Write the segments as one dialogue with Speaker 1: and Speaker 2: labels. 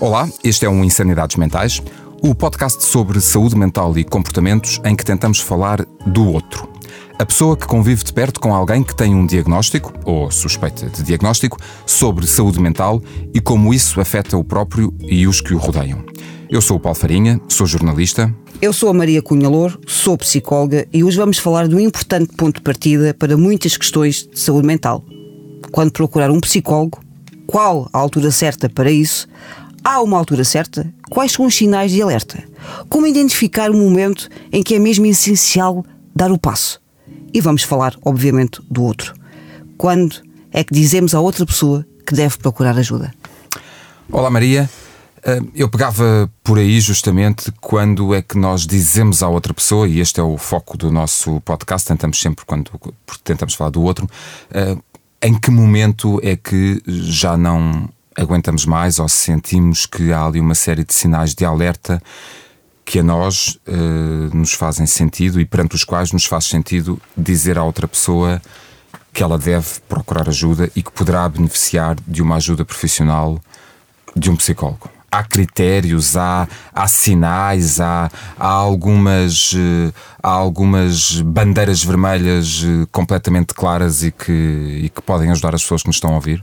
Speaker 1: Olá, este é um Insanidades Mentais, o podcast sobre saúde mental e comportamentos em que tentamos falar do outro. A pessoa que convive de perto com alguém que tem um diagnóstico, ou suspeita de diagnóstico, sobre saúde mental e como isso afeta o próprio e os que o rodeiam. Eu sou o Paulo Farinha, sou jornalista.
Speaker 2: Eu sou a Maria Cunha Louro, sou psicóloga e hoje vamos falar de um importante ponto de partida para muitas questões de saúde mental. Quando procurar um psicólogo, qual a altura certa para isso? Há uma altura certa? Quais são os sinais de alerta? Como identificar o momento em que é mesmo essencial dar o passo? E vamos falar, obviamente, do outro. Quando é que dizemos à outra pessoa que deve procurar ajuda?
Speaker 1: Olá, Maria. Eh, eu pegava por aí justamente quando é que nós dizemos à outra pessoa, e este é o foco do nosso podcast, tentamos sempre, quando tentamos falar do outro, eh, em que momento é que já não aguentamos mais ou sentimos que há ali uma série de sinais de alerta que a nós uh, nos fazem sentido e perante os quais nos faz sentido dizer à outra pessoa que ela deve procurar ajuda e que poderá beneficiar de uma ajuda profissional de um psicólogo. Há critérios, há, há sinais, há, há, algumas, uh, há algumas bandeiras vermelhas uh, completamente claras e que, e que podem ajudar as pessoas que nos estão a ouvir?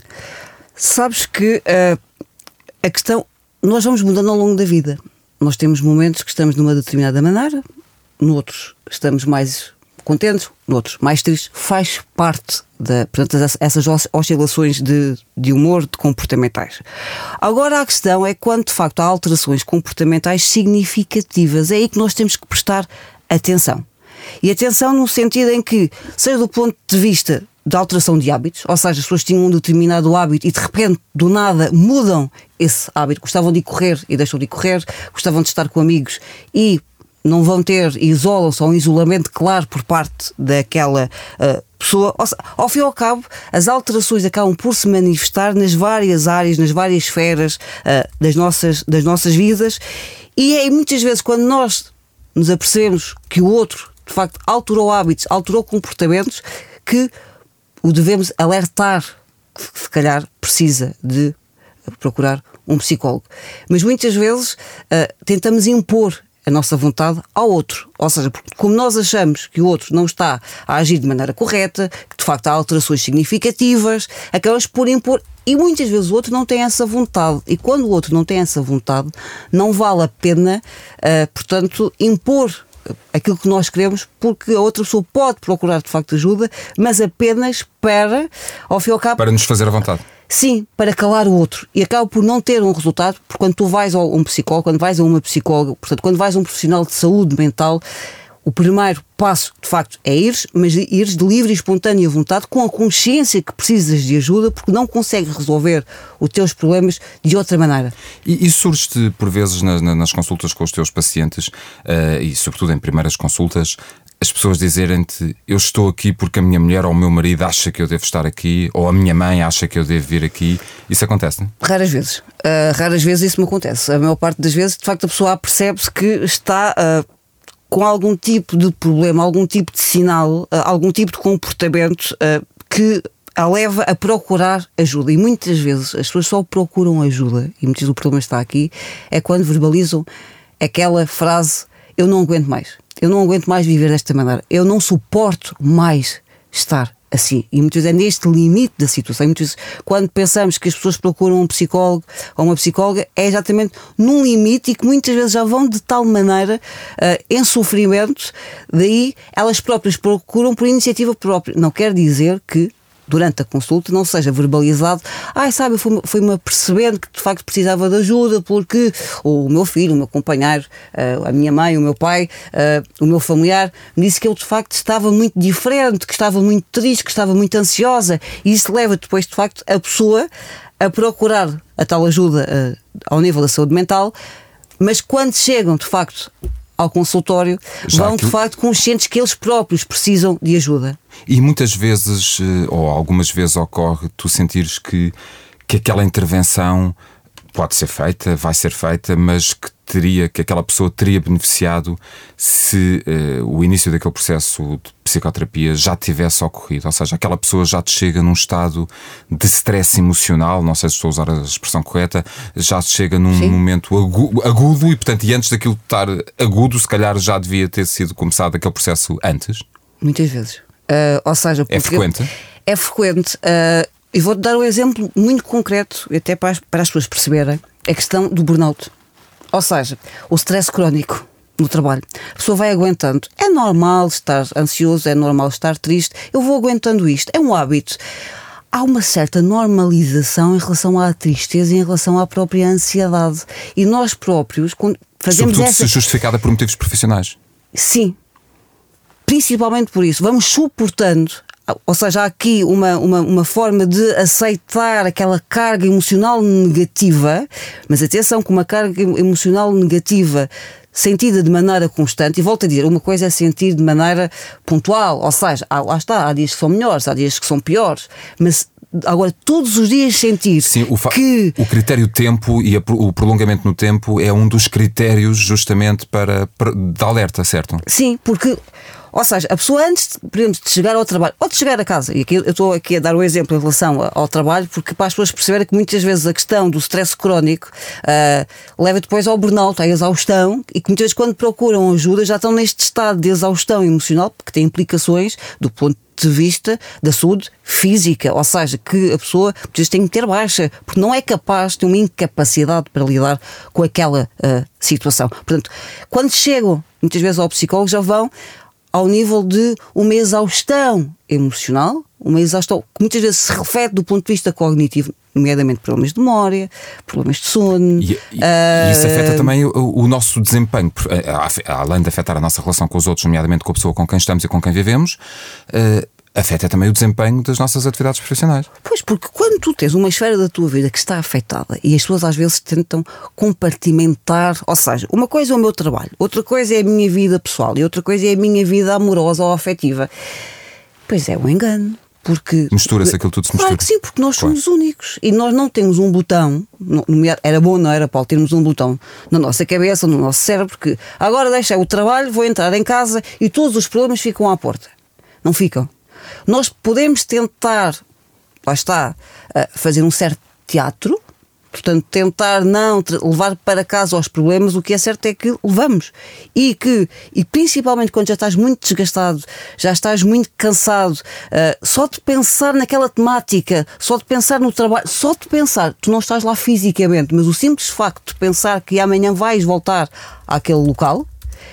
Speaker 2: Sabes que uh, a questão. Nós vamos mudando ao longo da vida. Nós temos momentos que estamos de uma determinada maneira, noutros estamos mais contentes, noutros mais tristes. Faz parte da, portanto, essas oscilações de, de humor, de comportamentais. Agora a questão é quando de facto há alterações comportamentais significativas. É aí que nós temos que prestar atenção. E atenção no sentido em que, seja do ponto de vista de alteração de hábitos, ou seja, as pessoas tinham um determinado hábito e de repente, do nada, mudam esse hábito. Gostavam de correr e deixam de correr, gostavam de estar com amigos e não vão ter, isolam-se, ou um isolamento claro por parte daquela uh, pessoa. Ou, ao fim e ao cabo, as alterações acabam por se manifestar nas várias áreas, nas várias esferas uh, das, nossas, das nossas vidas. E é muitas vezes quando nós nos apercebemos que o outro, de facto, alterou hábitos, alterou comportamentos, que o devemos alertar que se calhar precisa de procurar um psicólogo. Mas muitas vezes uh, tentamos impor a nossa vontade ao outro. Ou seja, como nós achamos que o outro não está a agir de maneira correta, que de facto há alterações significativas, acabamos por impor. E muitas vezes o outro não tem essa vontade. E quando o outro não tem essa vontade, não vale a pena, uh, portanto, impor aquilo que nós queremos, porque a outra pessoa pode procurar de facto ajuda, mas apenas para, ao fim e ao cabo.
Speaker 1: Para nos fazer a vontade.
Speaker 2: Sim, para calar o outro. E acaba por não ter um resultado, porque quando tu vais a um psicólogo, quando vais a uma psicóloga, portanto, quando vais a um profissional de saúde mental, o primeiro passo, de facto, é ires, mas ires de livre e espontânea vontade, com a consciência que precisas de ajuda, porque não consegues resolver os teus problemas de outra maneira.
Speaker 1: E, e surge-te, por vezes, nas, nas, consultas com os teus pacientes, uh, e sobretudo em primeiras consultas, as pessoas dizerem-te eu estou aqui porque a minha mulher ou o meu marido acha que eu devo estar aqui, ou a minha mãe acha que eu devo vir aqui. Isso acontece, não?
Speaker 2: Raras vezes. Uh, raras vezes isso me acontece. A maior parte das vezes, de facto, a pessoa percebe-se que está. Uh, com algum tipo de problema, algum tipo de sinal, uh, algum tipo de comportamento que a leva a procurar ajuda. E muitas vezes as pessoas só procuram ajuda, e muitas vezes o problema está aqui, é quando verbalizam aquela frase: Eu não aguento mais eu não aguento mais viver desta maneira, eu não suporto mais estar assim. E muitas vezes é neste limite da situação. muitas vezes, quando pensamos que as pessoas procuram um psicólogo ou uma psicóloga, é exatamente num limite e que muitas vezes já vão de tal maneira uh, em sofrimento, daí elas próprias procuram por iniciativa própria. Não quer dizer que durante a consulta não seja verbalizado, ai, sabe, foi-me apercebendo que de facto precisava de ajuda porque o meu filho, o meu companheiro, eh, a minha mãe, o meu pai, eh, o meu familiar me disse que eu de facto estava muito diferente, que estava muito triste, que estava muito ansiosa. E isso leva depois de facto a pessoa a procurar a tal ajuda eh, ao nível da saúde mental, mas quando chegam de facto ao consultório Já vão de facto conscientes que eles próprios precisam de ajuda.
Speaker 1: E muitas vezes, eh, ou algumas vezes, ocorre tu sentires que, que aquela intervenção pode ser feita, vai ser feita, mas que teria, que aquela pessoa teria beneficiado se uh, o início daquele processo de psicoterapia já tivesse ocorrido. Ou seja, aquela pessoa já te chega num estado de stress emocional, não sei se estou a usar a expressão correta, já te chega num Sim. momento agudo e, portanto, e antes daquilo estar agudo, se calhar já devia ter sido começado aquele processo antes?
Speaker 2: Muitas vezes. Uh, ou seja,
Speaker 1: é frequente?
Speaker 2: É frequente. Uh, e vou-te dar um exemplo muito concreto, até para as, para as pessoas perceberem, a questão do burnout. Ou seja, o stress crónico no trabalho. A pessoa vai aguentando. É normal estar ansioso, é normal estar triste. Eu vou aguentando isto. É um hábito. Há uma certa normalização em relação à tristeza e em relação à própria ansiedade. E nós próprios, quando fazemos
Speaker 1: Sobretudo
Speaker 2: essa...
Speaker 1: se justificada por motivos profissionais.
Speaker 2: Sim. Principalmente por isso. Vamos suportando ou seja, há aqui uma, uma, uma forma de aceitar aquela carga emocional negativa, mas atenção, com uma carga emocional negativa sentida de maneira constante, e volto a dizer, uma coisa é sentir de maneira pontual, ou seja, há, lá está, há dias que são melhores, há dias que são piores, mas agora todos os dias sentir
Speaker 1: Sim, o
Speaker 2: que
Speaker 1: o critério tempo e a, o prolongamento no tempo é um dos critérios justamente para, para de alerta, certo?
Speaker 2: Sim, porque ou seja, a pessoa antes, por exemplo, de chegar ao trabalho ou de chegar a casa, e aqui eu estou aqui a dar o um exemplo em relação ao trabalho, porque para as pessoas perceberem que muitas vezes a questão do stress crónico uh, leva depois ao burnout, à exaustão, e que muitas vezes quando procuram ajuda já estão neste estado de exaustão emocional, porque tem implicações do ponto de vista da saúde física, ou seja, que a pessoa muitas tem que ter baixa, porque não é capaz, tem uma incapacidade para lidar com aquela uh, situação. Portanto, quando chegam muitas vezes ao psicólogo já vão ao nível de uma exaustão emocional, uma exaustão que muitas vezes se reflete do ponto de vista cognitivo, nomeadamente problemas de memória, problemas de sono.
Speaker 1: E, e, uh, isso afeta também o, o, nosso desempenho, eh, além de afetar a nossa relação com os outros, nomeadamente com a pessoa com quem estamos e com quem vivemos. Uh, afeta também o desempenho das nossas atividades profissionais.
Speaker 2: Pois, porque quando tu tens uma esfera da tua vida que está afetada e as pessoas às vezes tentam compartimentar, ou seja, uma coisa é o meu trabalho, outra coisa é a minha vida pessoal e outra coisa é a minha vida amorosa ou afetiva. Pois é um engano. Porque,
Speaker 1: Mistura-se aquilo tudo se
Speaker 2: mistura. Claro que sim, porque nós somos claro. únicos e nós não temos um botão. Era bom, não era, Paulo, termos um botão na nossa cabeça, no nosso cérebro, porque agora deixei o trabalho, vou entrar em casa e todos os problemas ficam à porta. Não ficam. Nós podemos tentar, lá está, eh, fazer um certo teatro, portanto, tentar não levar para casa os problemas, o que é certo é que levamos. E que, e principalmente quando já estás muito desgastado, já estás muito cansado, uh, só de pensar naquela temática, só de pensar no trabalho, só de pensar, tu não estás lá fisicamente, mas o simples facto de pensar que amanhã vais voltar àquele local,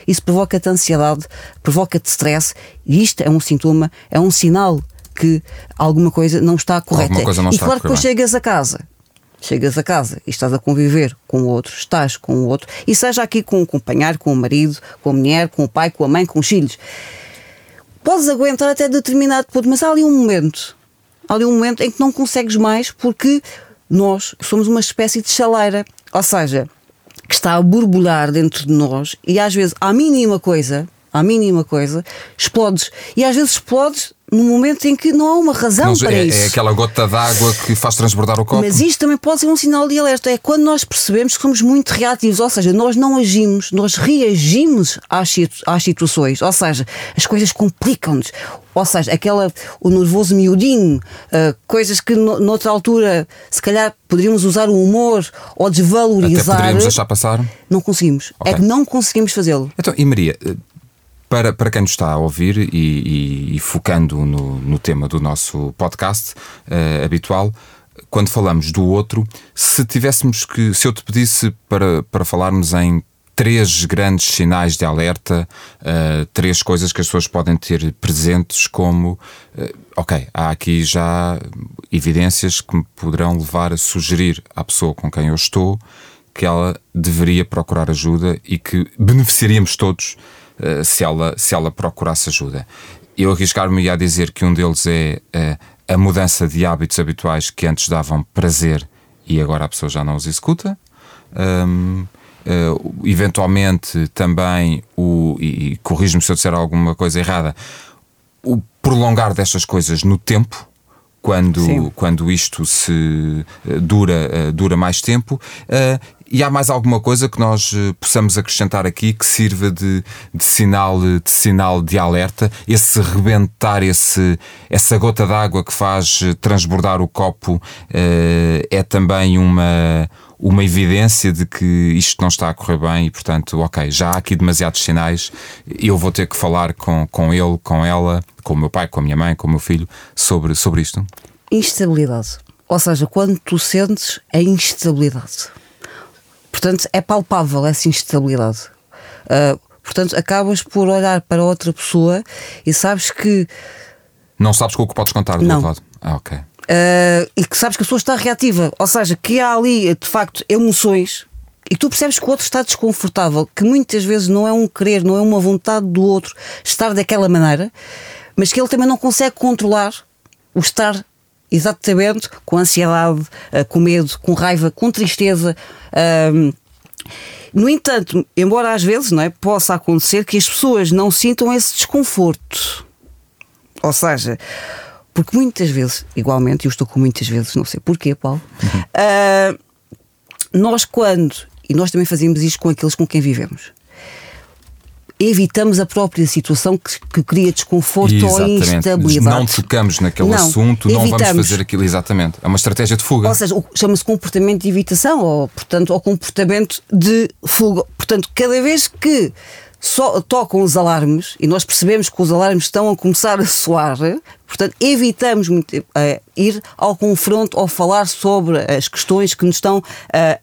Speaker 2: isso provoca-te ansiedade, provoca-te stress, e isto é um sintoma, é um sinal que alguma coisa não está correta.
Speaker 1: Não
Speaker 2: e
Speaker 1: está
Speaker 2: claro que depois chegas a casa, chegas a casa e estás a conviver com o outro, estás com o outro, e seja aqui com o companheiro, com o marido, com a mulher, com o pai, com a mãe, com os filhos. Podes aguentar até determinado ponto, mas há ali um momento, há ali um momento em que não consegues mais porque nós somos uma espécie de chaleira. Ou seja, que está a borbulhar dentro de nós e às vezes, à mínima coisa, à mínima coisa, explodes. E às vezes explodes no momento em que não há uma razão não, para
Speaker 1: é,
Speaker 2: isso.
Speaker 1: É aquela gota d'água que faz transbordar o copo.
Speaker 2: Mas isto também pode ser um sinal de alerta. É quando nós percebemos que somos muito reativos, ou seja, nós não agimos, nós reagimos às, às situações, ou seja, as coisas complicam-nos. Ou seja, aquela, o nervoso miudinho, uh, coisas que no, noutra altura se calhar poderíamos usar o humor ou desvalorizar. Até
Speaker 1: poderíamos deixar passar?
Speaker 2: Não conseguimos. Okay. É que não conseguimos fazê-lo.
Speaker 1: Então, e Maria, para, para quem nos está a ouvir e, e, e focando no, no tema do nosso podcast uh, habitual, quando falamos do outro, se tivéssemos que, se eu te pedisse para, para falarmos em três grandes sinais de alerta, uh, três coisas que as pessoas podem ter presentes, como, uh, ok, há aqui já evidências que me poderão levar a sugerir à pessoa com quem eu estou que ela deveria procurar ajuda e que beneficiaríamos todos se, ela, se ela procurasse ajuda. Eu arriscar-me a dizer que um deles é uh, a mudança de hábitos habituais que antes davam prazer e agora a pessoa já não os executa. Um, uh, eventualmente também o, e, e corrijo-me se eu disser alguma coisa errada, o prolongar destas coisas no tempo, quando, quando isto se dura, dura mais tempo. E há mais alguma coisa que nós possamos acrescentar aqui que sirva de, de, sinal, de sinal de alerta? Esse rebentar, esse, essa gota d'água que faz transbordar o copo é também uma, uma evidência de que isto não está a correr bem e, portanto, ok, já há aqui demasiados sinais, eu vou ter que falar com, com ele, com ela, com o meu pai, com a minha mãe, com o meu filho, sobre, sobre isto?
Speaker 2: Instabilidade. Ou seja, quando tu sentes a instabilidade. Portanto, é palpável essa instabilidade. Uh, portanto, acabas por olhar para outra pessoa e sabes que.
Speaker 1: Não sabes com o que podes contar do
Speaker 2: não.
Speaker 1: outro lado. Ah, ok.
Speaker 2: Uh, e que sabes que a pessoa está reativa, ou seja, que há ali de facto emoções e tu percebes que o outro está desconfortável, que muitas vezes não é um querer, não é uma vontade do outro estar daquela maneira, mas que ele também não consegue controlar o estar exatamente com ansiedade, uh, com medo, com raiva, com tristeza. No entanto, embora às vezes não é, possa acontecer que as pessoas não sintam esse desconforto. Ou seja, porque muitas vezes, igualmente, eu estou com muitas vezes, não sei porquê, Paulo, uhum. uh, nós quando, e nós também fazemos isto com aqueles com quem vivemos, evitamos a própria situação que, que cria desconforto exatamente. ou instabilidade.
Speaker 1: Não tocamos naquele não, assunto, evitamos. não vamos fazer aquilo exatamente. É uma estratégia de fuga.
Speaker 2: Ou seja, chama-se comportamento de evitação, ou, portanto, ou comportamento de fuga. Portanto, cada vez que só tocam os alarmes e nós percebemos que os alarmes estão a começar a soar, portanto, evitamos muito, uh, ir ao confronto ou falar sobre as questões que nos estão uh,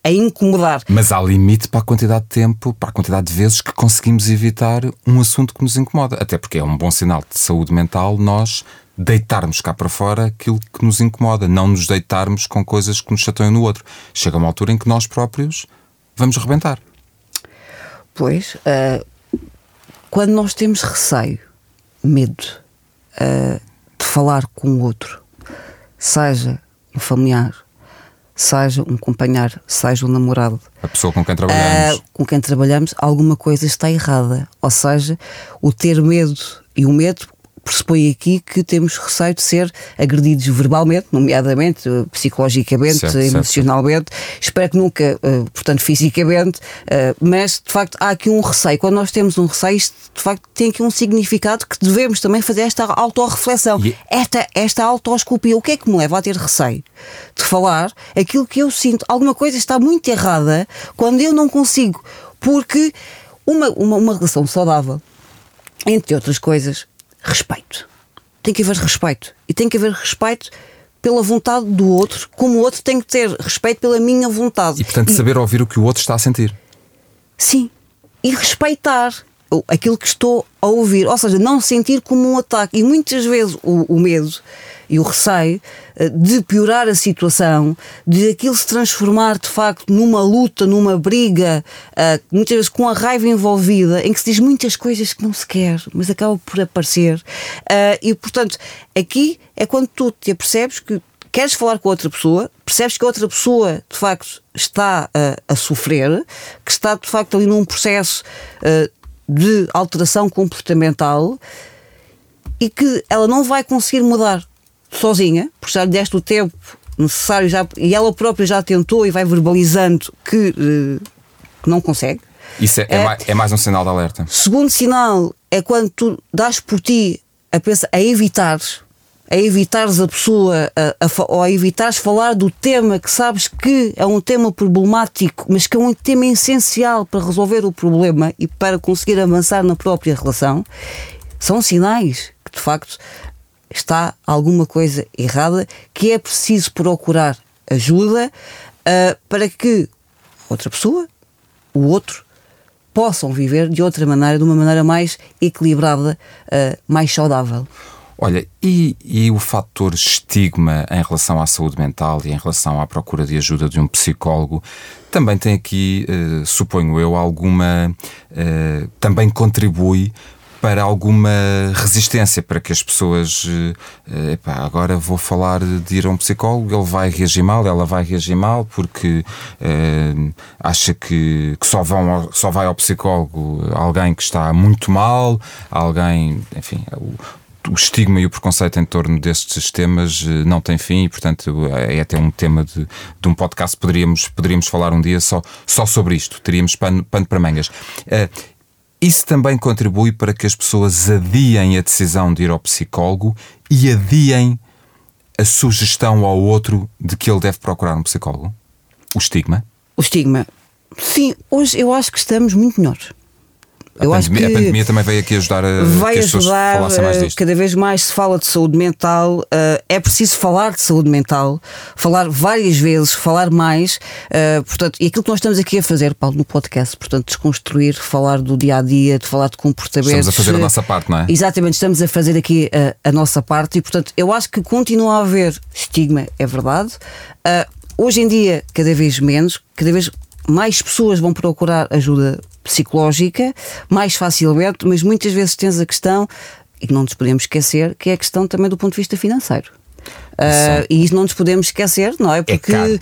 Speaker 2: a incomodar.
Speaker 1: Mas há limite para a quantidade de tempo, para a quantidade de vezes que conseguimos evitar um assunto que nos incomoda. Até porque é um bom sinal de saúde mental nós deitarmos cá para fora aquilo que nos incomoda, não nos deitarmos com coisas que nos chateiam no outro. Chega uma altura em que nós próprios vamos rebentar.
Speaker 2: Pois, uh, quando nós temos receio, medo uh, de falar com o outro, seja um familiar, seja um companheiro, seja um namorado,
Speaker 1: a pessoa com quem trabalhamos, uh,
Speaker 2: com quem trabalhamos, alguma coisa está errada. Ou seja, o ter medo e o medo pressupõe aqui que temos receio de ser agredidos verbalmente, nomeadamente eh, psicologicamente, certo, emocionalmente. Certo. Espero que nunca, eh, portanto, fisicamente, eh, mas de facto há aqui um receio. Quando nós temos um receio, isto de facto tem aqui um significado que devemos também fazer esta autorreflexão, e... esta, esta autoscopia. O que é que me leva a ter receio de falar aquilo que eu sinto? Alguma coisa está muito errada quando eu não consigo, porque uma, uma, uma relação saudável entre outras coisas, respeito. Tem que haver respeito. E tem que haver respeito pela vontade do outro, como o outro tem que ter respeito pela minha vontade.
Speaker 1: E portanto,
Speaker 2: e,
Speaker 1: saber ouvir o que o outro está a sentir.
Speaker 2: Sim. E respeitar aquilo que estou a ouvir. Ou seja, não sentir como um ataque. E muitas vezes o, o medo e o receio eh, de piorar a situação, de aquilo se transformar de facto numa luta, numa briga, eh, muitas vezes com a raiva envolvida, em que se diz muitas coisas que não se quer, mas acaba por aparecer. Eh, e portanto, aqui é quando tu te apercebes que queres falar com outra pessoa, percebes que outra pessoa de facto está a, a sofrer, que está de facto ali num processo de alteração comportamental e que ela não vai conseguir mudar sozinha, porque já lhe deste o tempo necessário já, e ela própria já tentou e vai verbalizando que, uh, que não consegue.
Speaker 1: Isso é, é, é, mais, é, mais, um sinal de alerta.
Speaker 2: Segundo sinal é quando tu dás por ti a, pensar, a evitares a evitares a pessoa a, a, ou a evitares falar do tema que sabes que é um tema problemático, mas que é um tema essencial para resolver o problema e para conseguir avançar na própria relação, são sinais que de facto está alguma coisa errada, que é preciso procurar ajuda uh, para que outra pessoa, o outro, possam viver de outra maneira, de uma maneira mais equilibrada, uh, mais saudável.
Speaker 1: Olha, e, e, o fator estigma em relação à saúde mental e em relação à procura de ajuda de um psicólogo também tem aqui, uh, suponho eu, alguma. Uh, também contribui para alguma resistência, para que as pessoas. Uh, epá, agora vou falar de ir a um psicólogo, ele vai reagir mal, ela vai reagir mal, porque acha que, que só, vão, só vai ao psicólogo alguém que está muito mal, alguém. Enfim, o estigma e o preconceito em torno destes temas eh, não tem fim e, portanto, é até um tema de, de um podcast. Poderíamos, poderíamos falar um dia só, só sobre isto. Teríamos pano, pano para mangas. Uh, isso também contribui para que as pessoas adiem a decisão de ir ao psicólogo e adiem a sugestão ao outro de que ele deve procurar um psicólogo? O estigma?
Speaker 2: O estigma. Sim, hoje eu acho que estamos muito melhores.
Speaker 1: A,
Speaker 2: eu
Speaker 1: pandemia,
Speaker 2: acho que
Speaker 1: a pandemia também veio aqui ajudar a
Speaker 2: vai
Speaker 1: que as pessoas
Speaker 2: ajudar,
Speaker 1: falassem mais
Speaker 2: eh,
Speaker 1: disto.
Speaker 2: cada vez mais se fala de saúde mental, eh, é preciso falar de saúde mental, falar várias vezes, falar mais, eh, portanto, e aquilo que nós estamos aqui a fazer, Paulo, no podcast, portanto, desconstruir, falar do dia a dia, de falar de comportamentos.
Speaker 1: Estamos a fazer a nossa parte, não é?
Speaker 2: Exatamente, estamos a fazer aqui a, a nossa parte e, portanto, eu acho que continua a haver estigma, é verdade. hoje em dia, cada vez menos, cada vez mais pessoas vão procurar ajuda psicológica mais facilmente, mas muitas vezes tens a questão, e que não nos podemos esquecer, que é a questão também do ponto de vista financeiro. Uh, e isso não nos podemos esquecer, não é? Porque
Speaker 1: é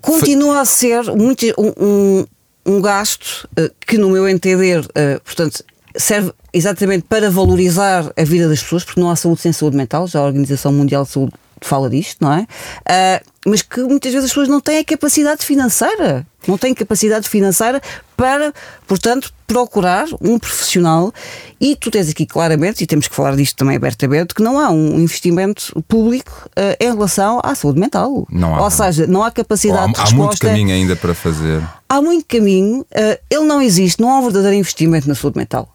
Speaker 2: continua a ser muito, um, um gasto uh, que, no meu entender, uh, portanto, serve exatamente para valorizar a vida das pessoas, porque não há saúde sem saúde mental, já a Organização Mundial de Saúde fala disto, não é? Uh, mas que muitas vezes as pessoas não têm a capacidade financeira, não têm capacidade financeira para, portanto, procurar um profissional. E tu tens aqui claramente, e temos que falar disto também abertamente, que não há um investimento público uh, em relação à saúde mental.
Speaker 1: Não há.
Speaker 2: Ou seja, não há capacidade
Speaker 1: há,
Speaker 2: de resposta.
Speaker 1: Há muito caminho ainda para fazer.
Speaker 2: Há muito caminho, uh, ele não existe, não há um verdadeiro investimento na saúde mental.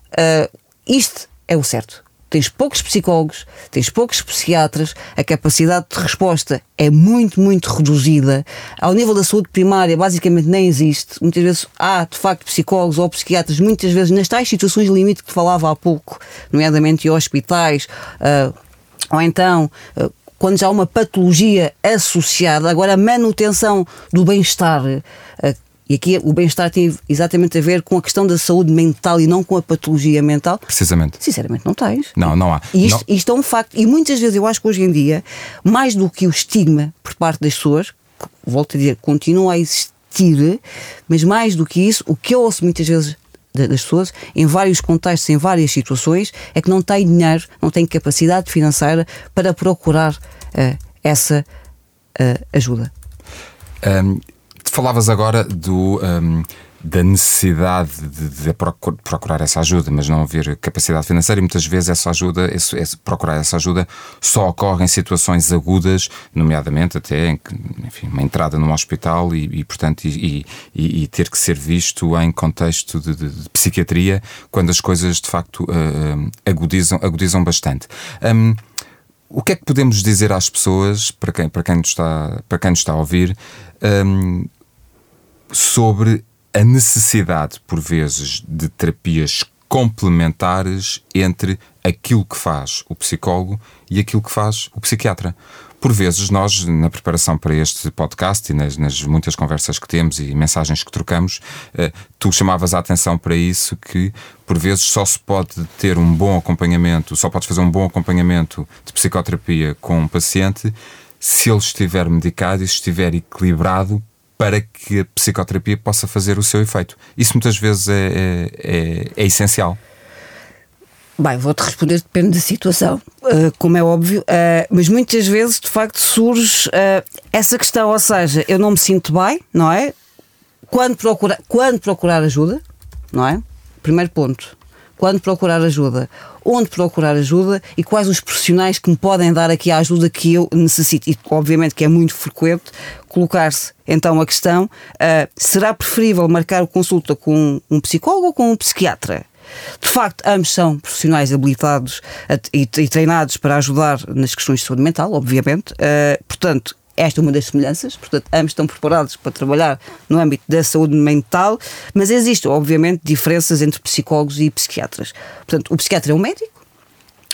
Speaker 2: isto é o certo tens poucos psicólogos, tens poucos psiquiatras, a capacidade de resposta é muito, muito reduzida. Ao nível da saúde primária, basicamente nem existe. Muitas vezes há, de facto, psicólogos ou psiquiatras, muitas vezes nas tais situações limite que falava há pouco, nomeadamente em hospitais, uh, ou então. Uh, quando já há uma patologia associada, agora a manutenção do bem-estar, uh, e aqui o bem-estar tem exatamente a ver com a questão da saúde mental e não com a patologia mental.
Speaker 1: Precisamente.
Speaker 2: Sinceramente, não tens.
Speaker 1: Não, não há.
Speaker 2: E isto,
Speaker 1: não.
Speaker 2: isto é um facto. E muitas vezes eu acho que hoje em dia, mais do que o estigma por parte das pessoas, que, volto a dizer, continua a existir, mas mais do que isso, o que eu ouço muitas vezes das pessoas, em vários contextos, em várias situações, é que não têm dinheiro, não têm capacidade financeira para procurar uh, essa uh, ajuda.
Speaker 1: Um, falavas agora do. Um, da necessidade de, de, procurar essa ajuda, mas não haver capacidade financeira, e muitas vezes essa ajuda, esse, esse, procurar essa ajuda só ocorre em situações agudas, nomeadamente até em, enfim, uma entrada num hospital e, e portanto, e, e, e, ter que ser visto em contexto de, de, de psiquiatria, quando as coisas de facto uh, agudizam, agudizam bastante. Um, o que é que podemos dizer às pessoas, para quem, para quem, nos, está, para quem nos está a ouvir, um, sobre a necessidade, por vezes, de terapias complementares entre aquilo que faz o psicólogo e aquilo que faz o psiquiatra. Por vezes, nós, na preparação para este podcast e nas, nas muitas conversas que temos e mensagens que trocamos, eh, tu chamavas a atenção para isso que, por vezes, só se pode ter um bom acompanhamento, só podes fazer um bom acompanhamento de psicoterapia com um paciente se ele estiver medicado e estiver equilibrado para que a psicoterapia possa fazer o seu efeito. Isso muitas vezes é, é, é, é essencial.
Speaker 2: Bem, vou-te responder, depende da situação, uh, como é óbvio, uh, mas muitas vezes de facto surge uh, essa questão, ou seja, eu não me sinto bem, não é? Quando procurar, quando procurar ajuda, não é? Primeiro ponto. Quando procurar ajuda, onde procurar ajuda e quais os profissionais que me podem dar aqui a ajuda que eu necessito. E obviamente que é muito frequente colocar-se então a questão: será preferível marcar consulta com um psicólogo ou com um psiquiatra? De facto, ambos são profissionais habilitados e, treinados para ajudar nas questões de saúde mental, obviamente. Uh, portanto, esta é uma das semelhanças, portanto, ambos estão preparados para trabalhar no âmbito da saúde mental, mas existem, obviamente, diferenças entre psicólogos e psiquiatras. Portanto, o psiquiatra é um médico,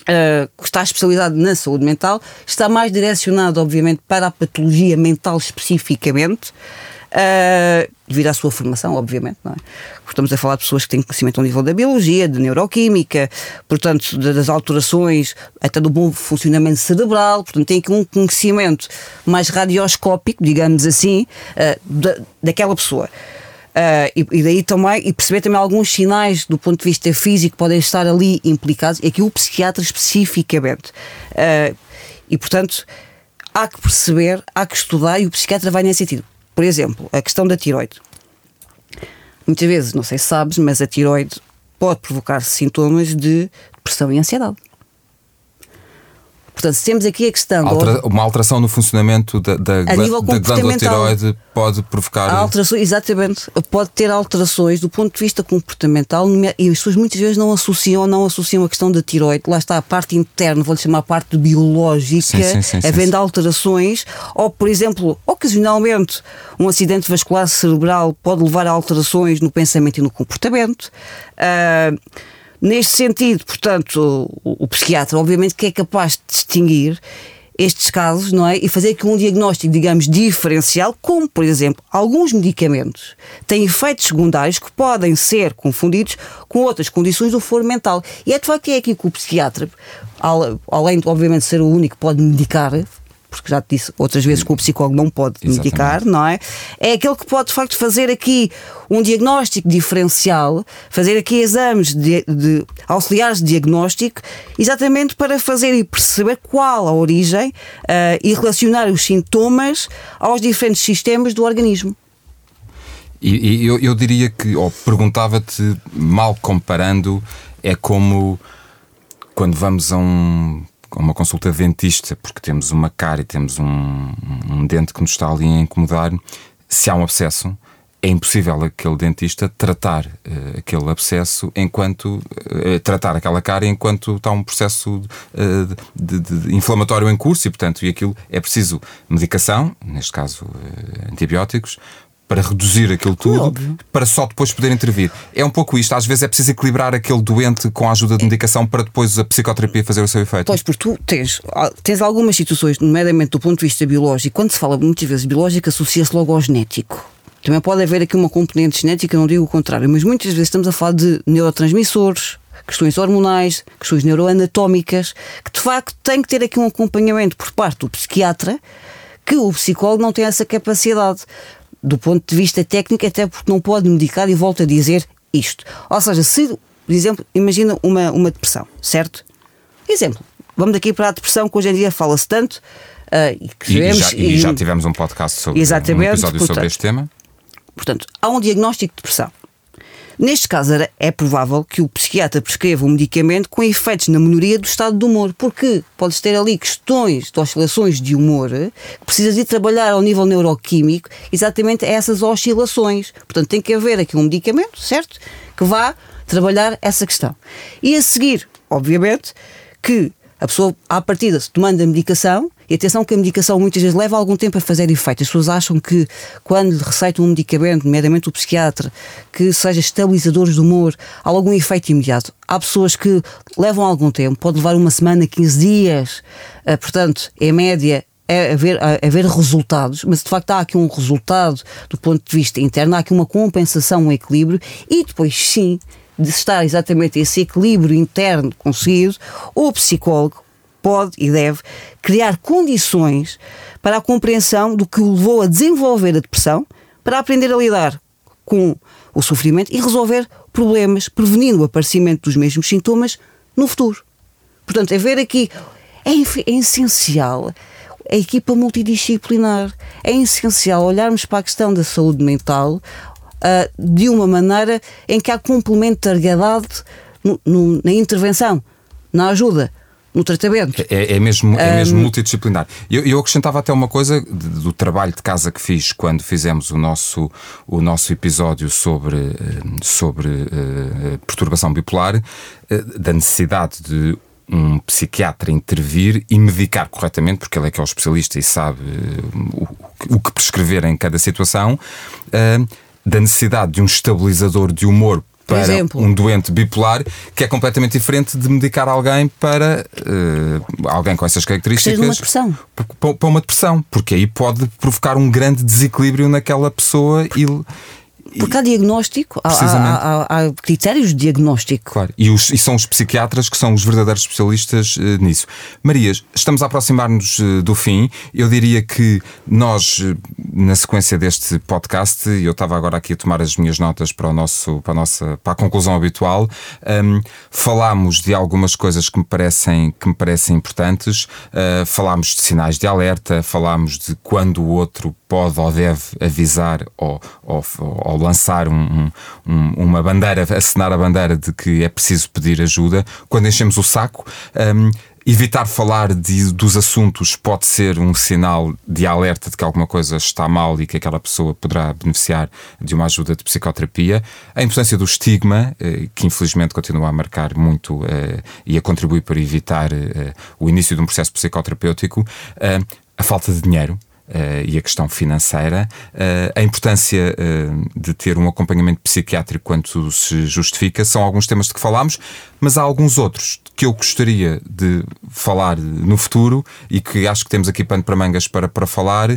Speaker 2: Uh, está especializado na saúde mental, está mais direcionado, obviamente, para a patologia mental especificamente uh, devido à sua formação, obviamente. Não é? Estamos a falar de pessoas que têm conhecimento ao nível da biologia, de neuroquímica, portanto, das alterações, até do bom funcionamento cerebral, portanto, têm aqui um conhecimento mais radioscópico, digamos assim, uh, da, daquela pessoa. Uh, e, e, daí também, e perceber também alguns sinais do ponto de vista físico podem estar ali implicados, e aqui o psiquiatra especificamente. Uh, e portanto, há que perceber, há que estudar, e o psiquiatra vai nesse sentido. Por exemplo, a questão da tiroide. Muitas vezes, não sei se sabes, mas a tiroide pode provocar sintomas de depressão e ansiedade. Portanto, se temos aqui a questão.
Speaker 1: Altera uma alteração no funcionamento da, da, da glândula tiroide pode provocar.
Speaker 2: Alterações, exatamente. Pode ter alterações do ponto de vista comportamental e as pessoas muitas vezes não associam não associam a questão da tiroide. Lá está a parte interna, vou-lhe chamar a parte biológica, sim, sim, sim, havendo alterações, ou, por exemplo, ocasionalmente, um acidente vascular cerebral pode levar a alterações no pensamento e no comportamento. Uh, Neste sentido, portanto, o, o psiquiatra, obviamente, que é capaz de distinguir estes casos, não é? E fazer aqui um diagnóstico, digamos, diferencial, como, por exemplo, alguns medicamentos têm efeitos secundários que podem ser confundidos com outras condições do foro mental. E é de facto é aqui que o psiquiatra, além de, obviamente, ser o único que pode medicar, porque já te disse outras vezes que o psicólogo não pode Exatamente. medicar, não é? É aquele que pode de facto fazer aqui um diagnóstico diferencial, fazer aqui exames de, de auxiliares de diagnóstico, exatamente para fazer e perceber qual a origem uh, e relacionar os sintomas aos diferentes sistemas do organismo.
Speaker 1: E, e eu, eu diria que, ou perguntava-te, mal comparando, é como quando vamos a um uma consulta dentista, porque temos uma cara e temos um, um dente que nos está ali a incomodar, se há um abscesso, é impossível aquele dentista tratar uh, aquele abscesso enquanto uh, tratar aquela cara enquanto está um processo uh, de, de, inflamatório em curso e portanto e aquilo é preciso medicação neste caso antibióticos para reduzir aquilo tudo, Óbvio. para só depois poder intervir. É um pouco isto. Às vezes é preciso equilibrar aquele doente com a ajuda de medicação para depois a psicoterapia fazer o seu efeito.
Speaker 2: Pois, porque tu tens, ah, tens algumas situações, nomeadamente do ponto de vista biológico, quando se fala muitas vezes biológico, associa-se logo ao genético. Também pode haver aqui uma componente genética, não digo o contrário, mas muitas vezes estamos a falar de neurotransmissores, questões hormonais, questões neuroanatómicas, que de facto tem que ter aqui um acompanhamento por parte do psiquiatra, que o psicólogo não tem essa capacidade do ponto de vista técnico, até porque não pode medicar e volta a dizer isto. Ou seja, se, por exemplo, imagina uma, uma depressão, certo? Exemplo, vamos daqui para a depressão que hoje em dia fala-se tanto. Uh,
Speaker 1: e, que e, já, e, já, tivemos um podcast sobre exatamente, um episódio portanto, sobre este tema.
Speaker 2: Portanto, há um diagnóstico de depressão. Neste caso, é provável que o psiquiatra prescreva um medicamento com efeitos na melhoria do estado do humor, porque podes ter ali questões de oscilações de humor que precisas de trabalhar ao nível neuroquímico exatamente essas oscilações. Portanto, tem que haver aqui um medicamento, certo? Que vá trabalhar essa questão. E a seguir, obviamente, que a pessoa, à partida, se tomando a medicação, e atenção que a medicação muitas vezes leva algum tempo a fazer efeito. As pessoas acham que quando receitam um medicamento, nomeadamente o psiquiatra, que seja estabilizadores do humor, há algum efeito imediato. Há pessoas que levam algum tempo, pode levar uma semana, 15 dias. Uh, portanto, em média, é haver, é haver resultados, mas de facto há aqui um resultado do ponto de vista interno, há aqui uma compensação, um equilíbrio, e depois sim, de estar exatamente esse equilíbrio interno conseguido, o psicólogo pode e deve criar condições para a compreensão do que o levou a desenvolver a depressão, para aprender a lidar com o sofrimento e resolver problemas, prevenindo o aparecimento dos mesmos sintomas no futuro. Portanto, é ver aqui, é, é essencial a equipa multidisciplinar. É essencial olharmos para a questão da saúde mental uh, de uma maneira em que há complementariedade no, no, na intervenção, na ajuda no tratamento.
Speaker 1: É, é mesmo, é mesmo um... multidisciplinar. Eu, eu acrescentava até uma coisa do trabalho de casa que fiz quando fizemos o nosso, o nosso episódio sobre, eh, sobre uh, perturbação bipolar, uh, da necessidade de um psiquiatra intervir e medicar corretamente, porque ele é que é o especialista e sabe uh, o, o, que prescrever em cada situação, da necessidade de um estabilizador de humor para exemplo. um doente bipolar, que é completamente diferente de medicar alguém para uh, alguém com essas características.
Speaker 2: uma depressão.
Speaker 1: Para uma depressão, porque aí pode provocar um grande desequilíbrio naquela pessoa e.
Speaker 2: Porque há diagnóstico, há, há, há, critérios de diagnóstico.
Speaker 1: Claro, e, os, e, são os psiquiatras que são os verdadeiros especialistas uh, nisso. Marias, estamos a aproximar-nos uh, do fim. Eu diria que nós, uh, na sequência deste podcast, eu estava agora aqui a tomar as minhas notas para, o nosso, para, a, nossa, para a conclusão habitual, um, falámos de algumas coisas que me parecem, que me parecem importantes, falámos de sinais de alerta, falámos de quando o outro pode ou deve avisar ou, ou, ou lançar um, um, uma bandeira, acenar a bandeira de que é preciso pedir ajuda, quando enchemos o saco. Um, Evitar falar de, dos assuntos pode ser um sinal de alerta de que alguma coisa está mal e que aquela pessoa poderá beneficiar de uma ajuda de psicoterapia. A importância do estigma, eh, que infelizmente continua a marcar muito eh, e a contribuir para evitar eh, o início de um processo psicoterapêutico. A falta de dinheiro, Uh, e a questão financeira, uh, a importância uh, de ter um acompanhamento psiquiátrico quando se justifica, são alguns temas de que falámos, mas há alguns outros que eu gostaria de falar no futuro e que acho que temos aqui pano para mangas para, para falar.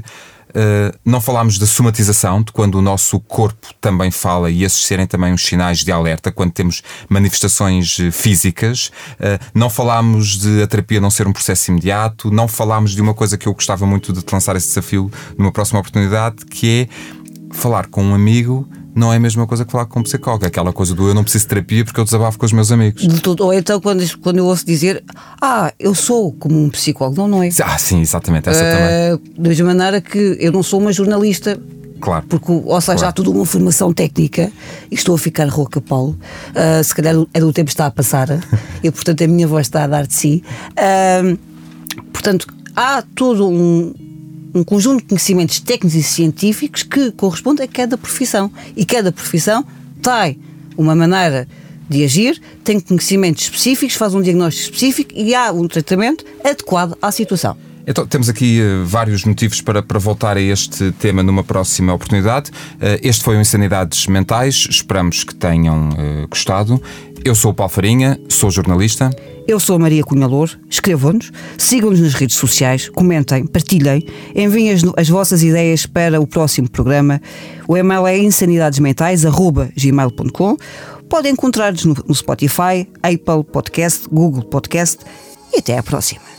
Speaker 1: Uh, não falámos da somatização, de quando o nosso corpo também fala e esses serem também uns sinais de alerta, quando temos manifestações eh, físicas. Uh, não falámos de a terapia não ser um processo imediato. Não falámos de uma coisa que eu gostava muito de lançar esse desafio numa próxima oportunidade, que é falar com um amigo não é a mesma coisa que falar com um psicólogo. É aquela coisa do eu não preciso de terapia porque eu desabafo com os meus amigos.
Speaker 2: Ou então quando, quando eu ouço dizer ah, eu sou como um psicólogo. Não, não é.
Speaker 1: Ah, sim, exatamente. Essa uh, também.
Speaker 2: Da mesma maneira que eu não sou uma jornalista.
Speaker 1: Claro.
Speaker 2: Porque, ou seja, claro. há toda uma formação técnica e estou a ficar rouca, Paulo. Uh, se calhar é do tempo está a passar e, portanto, a minha voz está a dar de si. Uh, portanto, há todo um, um conjunto de conhecimentos técnicos e científicos que corresponde a cada profissão. E cada profissão tem uma maneira de agir, tem conhecimentos específicos, faz um diagnóstico específico e há um tratamento adequado à situação.
Speaker 1: Então, temos aqui uh, vários motivos para, para voltar a este tema numa próxima oportunidade. Uh, este foi o Insanidades Mentais, esperamos que tenham uh, gostado. Eu sou o Paulo Farinha, sou jornalista.
Speaker 2: Eu sou a Maria Cunhalor, escrevam-nos, sigam-nos nas redes sociais, comentem, partilhem, enviem as, as, vossas ideias para o próximo programa. O e-mail é insanidadesmentais.gmail.com Podem encontrar-nos no, no Spotify, Apple Podcast, Google Podcast e até à próxima.